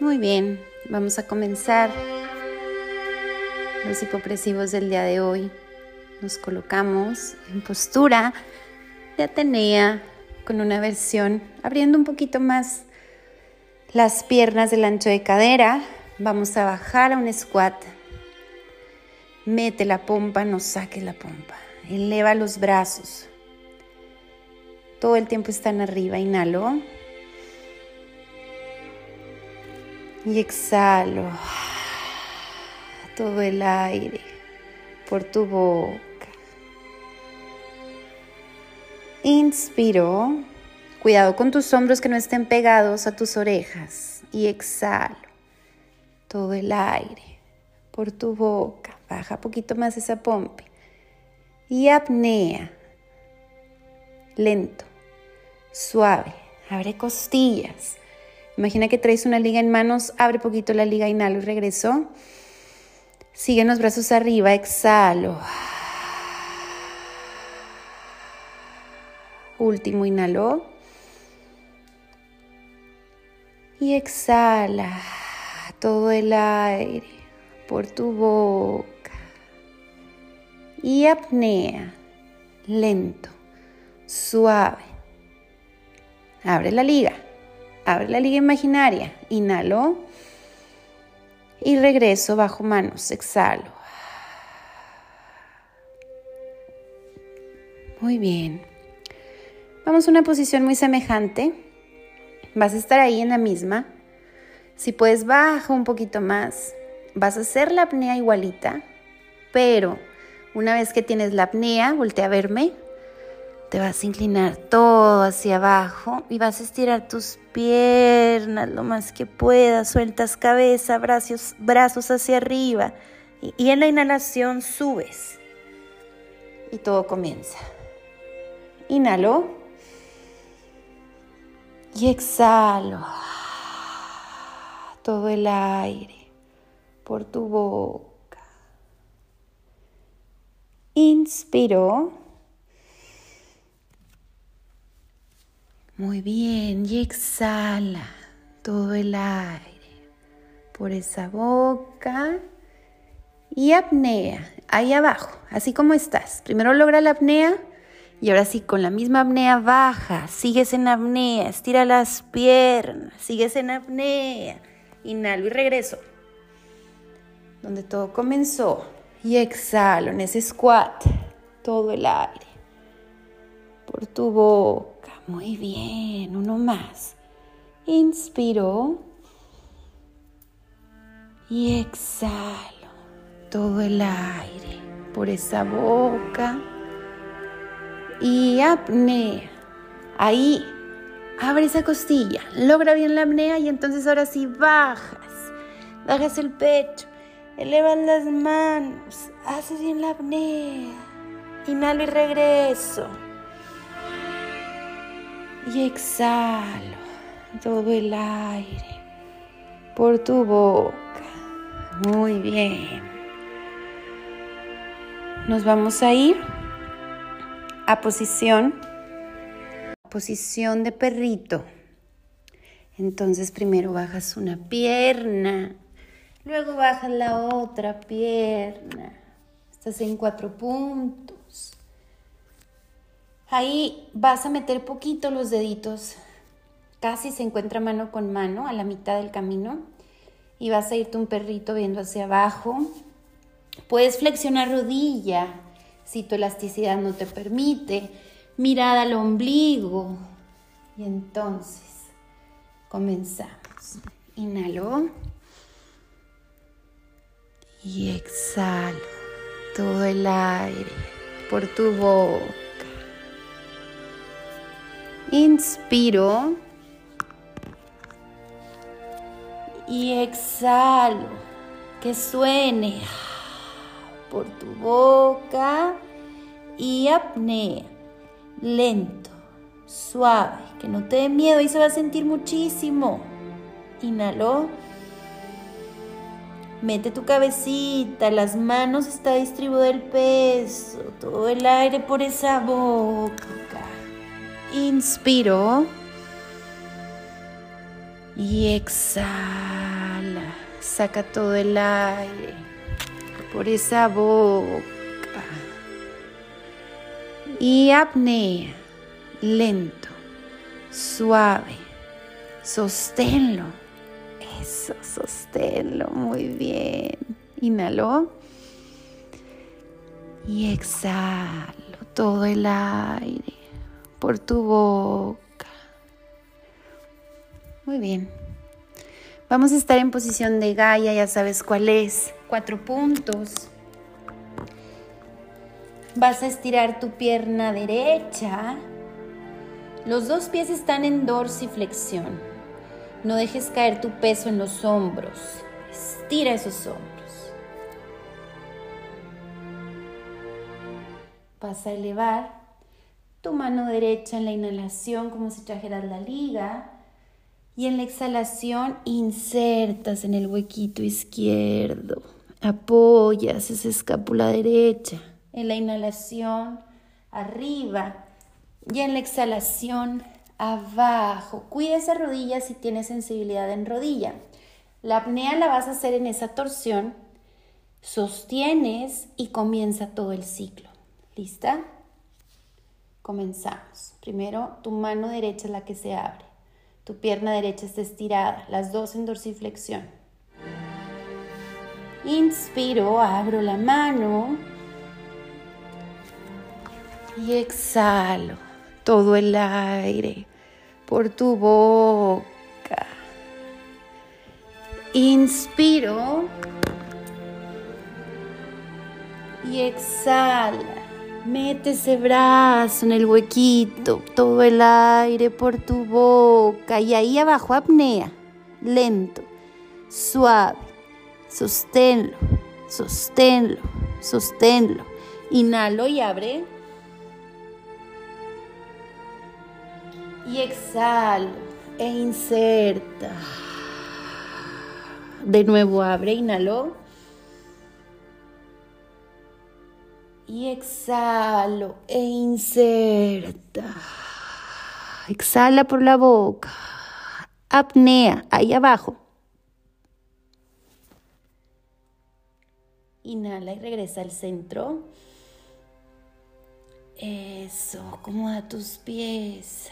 Muy bien, vamos a comenzar los hipopresivos del día de hoy. Nos colocamos en postura de Atenea con una versión abriendo un poquito más las piernas del ancho de cadera. Vamos a bajar a un squat. Mete la pompa, no saques la pompa. Eleva los brazos. Todo el tiempo están arriba. Inhalo. Y exhalo todo el aire por tu boca. Inspiro. Cuidado con tus hombros que no estén pegados a tus orejas. Y exhalo todo el aire por tu boca. Baja poquito más esa pompe. Y apnea. Lento, suave. Abre costillas. Imagina que traes una liga en manos, abre poquito la liga, inhalo y regreso. Siguen los brazos arriba, exhalo. Último, inhalo. Y exhala todo el aire por tu boca. Y apnea, lento, suave. Abre la liga. Abre la liga imaginaria. Inhalo. Y regreso bajo manos. Exhalo. Muy bien. Vamos a una posición muy semejante. Vas a estar ahí en la misma. Si puedes, baja un poquito más. Vas a hacer la apnea igualita, pero una vez que tienes la apnea, voltea a verme. Te vas a inclinar todo hacia abajo y vas a estirar tus piernas lo más que puedas. Sueltas cabeza, brazos, brazos hacia arriba. Y, y en la inhalación subes. Y todo comienza. Inhalo. Y exhalo todo el aire por tu boca. Inspiro. Muy bien, y exhala todo el aire por esa boca y apnea ahí abajo, así como estás. Primero logra la apnea y ahora sí, con la misma apnea baja, sigues en apnea, estira las piernas, sigues en apnea, inhalo y regreso. Donde todo comenzó y exhalo en ese squat todo el aire por tu boca. Muy bien, uno más. Inspiro y exhalo todo el aire por esa boca y apnea. Ahí, abre esa costilla, logra bien la apnea y entonces ahora sí bajas, bajas el pecho, elevas las manos, haces bien la apnea. Inhalo y regreso y exhalo todo el aire por tu boca. Muy bien. Nos vamos a ir a posición, posición de perrito. Entonces primero bajas una pierna, luego bajas la otra pierna. Estás en cuatro puntos. Ahí vas a meter poquito los deditos, casi se encuentra mano con mano a la mitad del camino y vas a irte un perrito viendo hacia abajo. Puedes flexionar rodilla si tu elasticidad no te permite, mirada al ombligo y entonces comenzamos. Inhalo y exhalo todo el aire por tu boca. Inspiro y exhalo, que suene por tu boca y apnea, lento, suave, que no te dé miedo y se va a sentir muchísimo. Inhalo. Mete tu cabecita, las manos está distribuido el peso, todo el aire por esa boca. Inspiro. Y exhalo. Inhala, saca todo el aire por esa boca. Y apnea, lento, suave. Sosténlo. Eso, sosténlo. Muy bien. Inhalo. Y exhalo todo el aire por tu boca. Muy bien. Vamos a estar en posición de Gaia, ya sabes cuál es. Cuatro puntos. Vas a estirar tu pierna derecha. Los dos pies están en dorsiflexión. No dejes caer tu peso en los hombros. Estira esos hombros. Vas a elevar tu mano derecha en la inhalación como si trajeras la liga y en la exhalación insertas en el huequito izquierdo. Apoyas esa escápula derecha. En la inhalación arriba y en la exhalación abajo. Cuida esa rodilla si tienes sensibilidad en rodilla. La apnea la vas a hacer en esa torsión. Sostienes y comienza todo el ciclo. ¿Lista? Comenzamos. Primero, tu mano derecha es la que se abre. Tu pierna derecha está estirada, las dos en dorsiflexión. Inspiro, abro la mano y exhalo todo el aire por tu boca. Inspiro y exhala. Mete ese brazo en el huequito, todo el aire por tu boca y ahí abajo apnea, lento, suave. Sosténlo, sosténlo, sosténlo. Inhalo y abre. Y exhalo e inserta. De nuevo abre, inhalo. Y exhalo e inserta. Exhala por la boca. Apnea, ahí abajo. Inhala y regresa al centro. Eso, acomoda tus pies.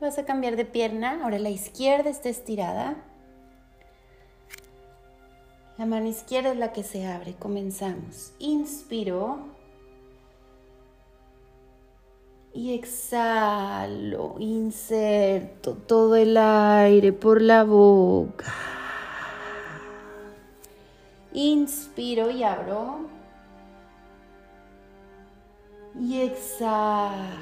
Vas a cambiar de pierna. Ahora la izquierda está estirada. La mano izquierda es la que se abre. Comenzamos. Inspiro. Y exhalo. Inserto todo el aire por la boca. Inspiro y abro. Y exhalo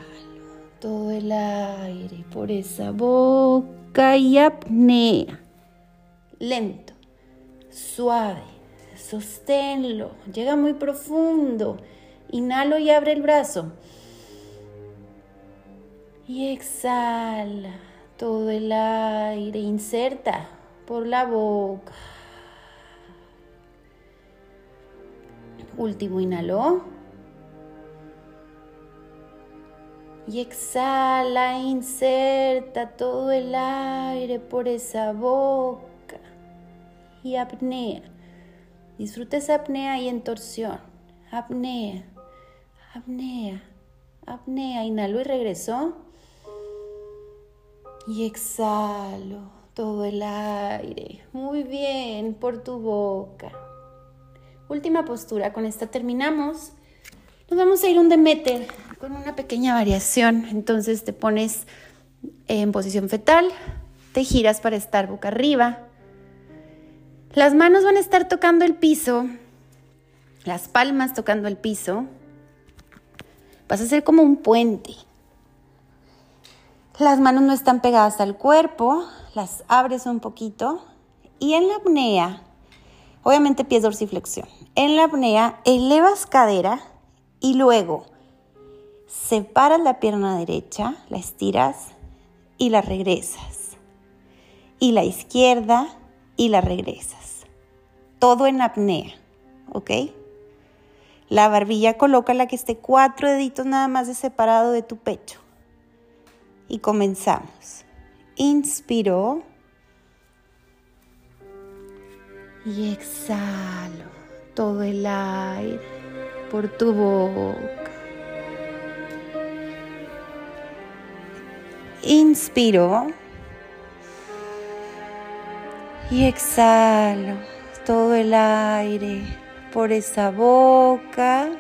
todo el aire por esa boca y apnea. Lento suave. Sosténlo. Llega muy profundo. Inhalo y abre el brazo. Y exhala todo el aire. Inserta por la boca. Último inhalo. Y exhala, inserta todo el aire por esa boca y apnea. Disfruta esa apnea y en torsión. Apnea, apnea, apnea. Inhalo y regreso. Y exhalo todo el aire. Muy bien, por tu boca. Última postura, con esta terminamos. Nos vamos a ir un Demeter con una pequeña variación. Entonces te pones en posición fetal, te giras para estar boca arriba las manos van a estar tocando el piso, las palmas tocando el piso. Vas a hacer como un puente. Las manos no están pegadas al cuerpo, las abres un poquito y en la apnea, obviamente pies dorsiflexión. En la apnea elevas cadera y luego separas la pierna derecha, la estiras y la regresas. Y la izquierda y la regresas todo en apnea, ¿ok? La barbilla coloca la que esté cuatro deditos nada más de separado de tu pecho. Y comenzamos. Inspiro. Y exhalo todo el aire por tu boca. Inspiro. Y exhalo todo el aire por esa boca.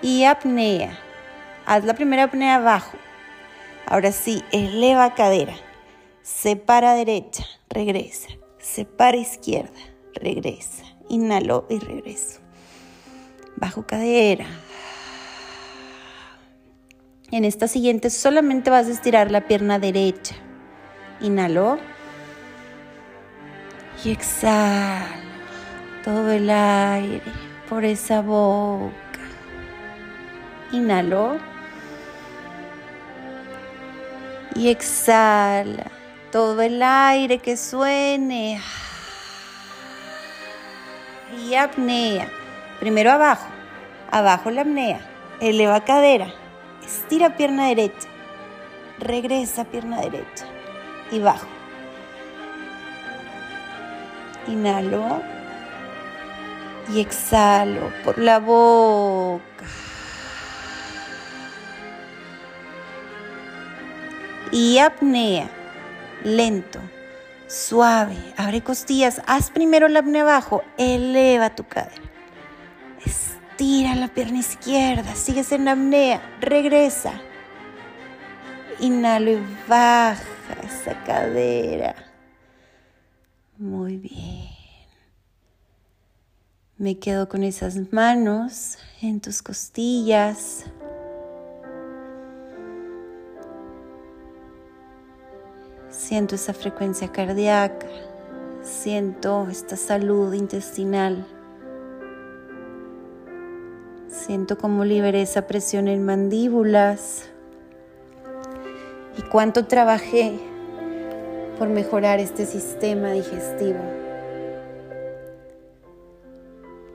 Y apnea. Haz la primera apnea abajo. Ahora sí, eleva cadera. Separa derecha, regresa. Separa izquierda, regresa. Inhalo y regreso. Bajo cadera. En esta siguiente solamente vas a estirar la pierna derecha. Inhalo. Y exhalo todo el aire por esa boca. Inhalo. Y exhala todo el aire que suene. Y apnea. Primero abajo. Abajo la apnea. Eleva cadera. Estira pierna derecha. Regresa pierna derecha. Y bajo. Inhalo. Y exhalo por la boca. y apnea. Lento, suave, abre costillas, haz primero la apnea abajo, eleva tu cadera. Estira la pierna izquierda, sigues en apnea, regresa. Inhalo y baja esa cadera. Muy bien. Me quedo con esas manos en tus costillas. Siento esa frecuencia cardíaca, siento esta salud intestinal. Siento cómo liberé esa presión en mandíbulas y cuánto trabajé por mejorar este sistema digestivo.